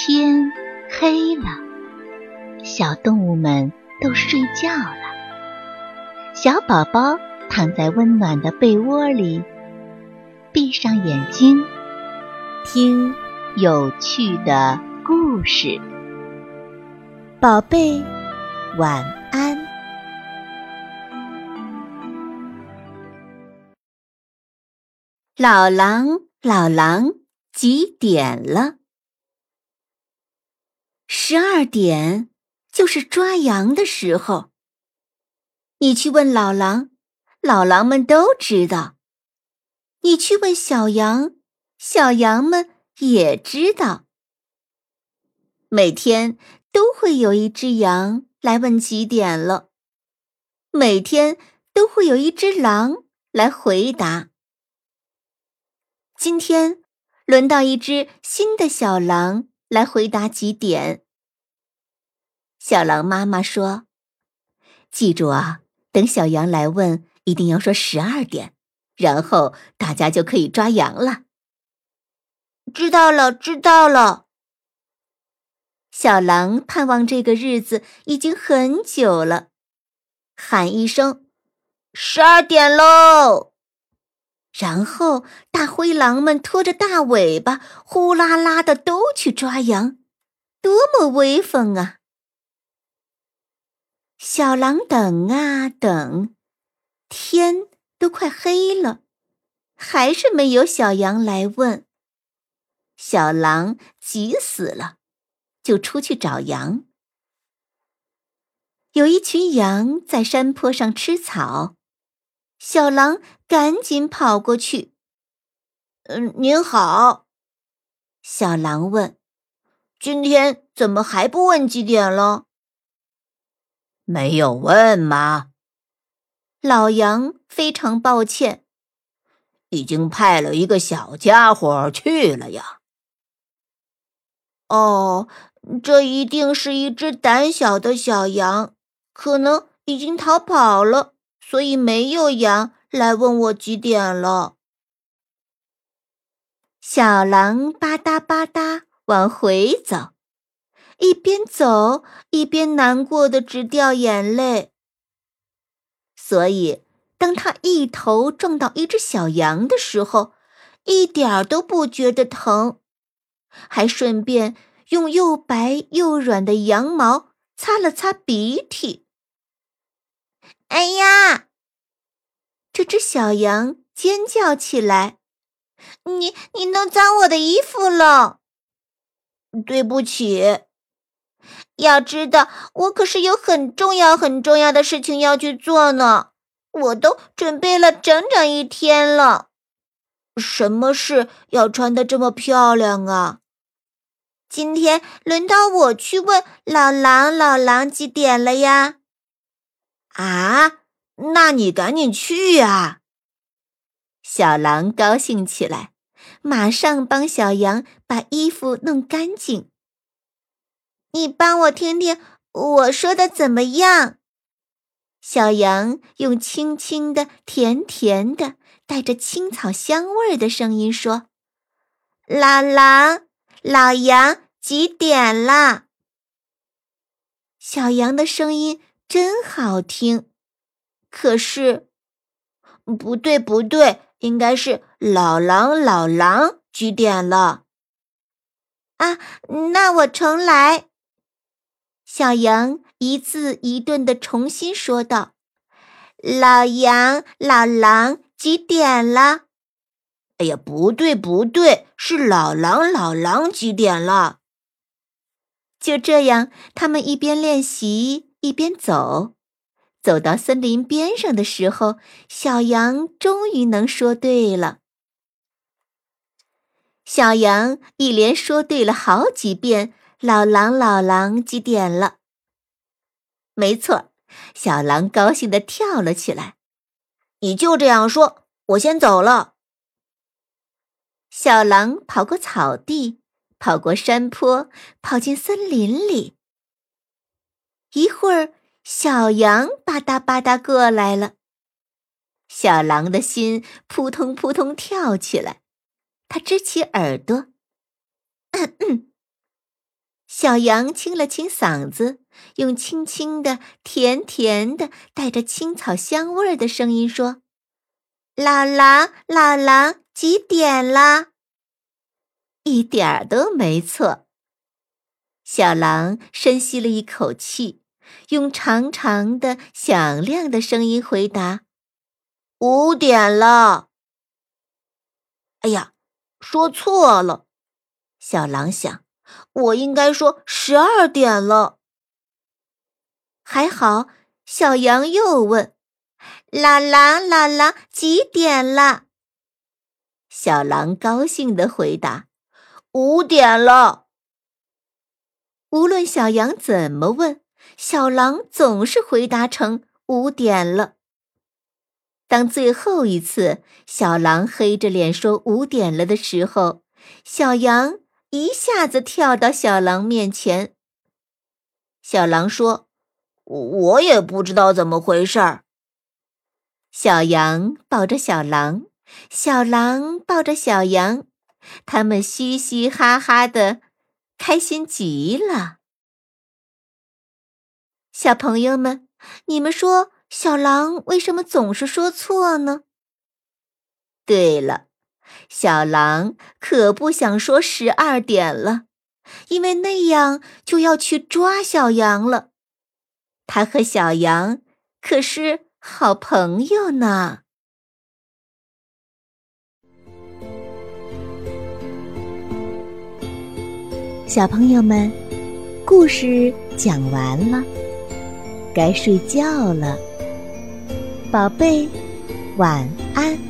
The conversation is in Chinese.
天黑了，小动物们都睡觉了。小宝宝躺在温暖的被窝里，闭上眼睛，听有趣的故事。宝贝，晚安。老狼，老狼，几点了？十二点，就是抓羊的时候。你去问老狼，老狼们都知道；你去问小羊，小羊们也知道。每天都会有一只羊来问几点了，每天都会有一只狼来回答。今天轮到一只新的小狼来回答几点。小狼妈妈说：“记住啊，等小羊来问，一定要说十二点，然后大家就可以抓羊了。”知道了，知道了。小狼盼望这个日子已经很久了，喊一声：“十二点喽！”然后，大灰狼们拖着大尾巴，呼啦啦的都去抓羊，多么威风啊！小狼等啊等，天都快黑了，还是没有小羊来问。小狼急死了，就出去找羊。有一群羊在山坡上吃草。小狼赶紧跑过去。“嗯，您好。”小狼问，“今天怎么还不问几点了？”“没有问吗？”老羊非常抱歉，“已经派了一个小家伙去了呀。”“哦，这一定是一只胆小的小羊，可能已经逃跑了。”所以没有羊来问我几点了。小狼吧嗒吧嗒往回走，一边走一边难过的直掉眼泪。所以，当他一头撞到一只小羊的时候，一点都不觉得疼，还顺便用又白又软的羊毛擦了擦鼻涕。哎呀！这只小羊尖叫起来：“你你弄脏我的衣服了！对不起。要知道，我可是有很重要很重要的事情要去做呢。我都准备了整整一天了。什么事要穿的这么漂亮啊？今天轮到我去问老狼，老狼几点了呀？”啊，那你赶紧去呀！小狼高兴起来，马上帮小羊把衣服弄干净。你帮我听听我说的怎么样？小羊用轻轻的、甜甜的、带着青草香味的声音说：“老狼，老羊，几点了？”小羊的声音。真好听，可是不对，不对，应该是老狼，老狼几点了？啊，那我重来。小羊一字一顿的重新说道：“老羊，老狼几点了？”哎呀，不对，不对，是老狼，老狼几点了？就这样，他们一边练习。一边走，走到森林边上的时候，小羊终于能说对了。小羊一连说对了好几遍：“老狼，老狼，几点了？”没错，小狼高兴的跳了起来。你就这样说，我先走了。小狼跑过草地，跑过山坡，跑进森林里。一会儿，小羊吧嗒吧嗒过来了，小狼的心扑通扑通跳起来，它支起耳朵，小羊清了清嗓子，用轻轻的、甜甜的、带着青草香味儿的声音说：“老狼，老狼，几点了？”一点儿都没错。小狼深吸了一口气，用长长的、响亮的声音回答：“五点了。”哎呀，说错了。小狼想。我应该说十二点了。还好，小羊又问：“老狼，老狼，几点了？”小狼高兴的回答：“五点了。”无论小羊怎么问，小狼总是回答成五点了。当最后一次小狼黑着脸说五点了的时候，小羊。一下子跳到小狼面前。小狼说：“我也不知道怎么回事儿。”小羊抱着小狼，小狼抱着小羊，他们嘻嘻哈哈的，开心极了。小朋友们，你们说小狼为什么总是说错呢？对了。小狼可不想说十二点了，因为那样就要去抓小羊了。他和小羊可是好朋友呢。小朋友们，故事讲完了，该睡觉了，宝贝，晚安。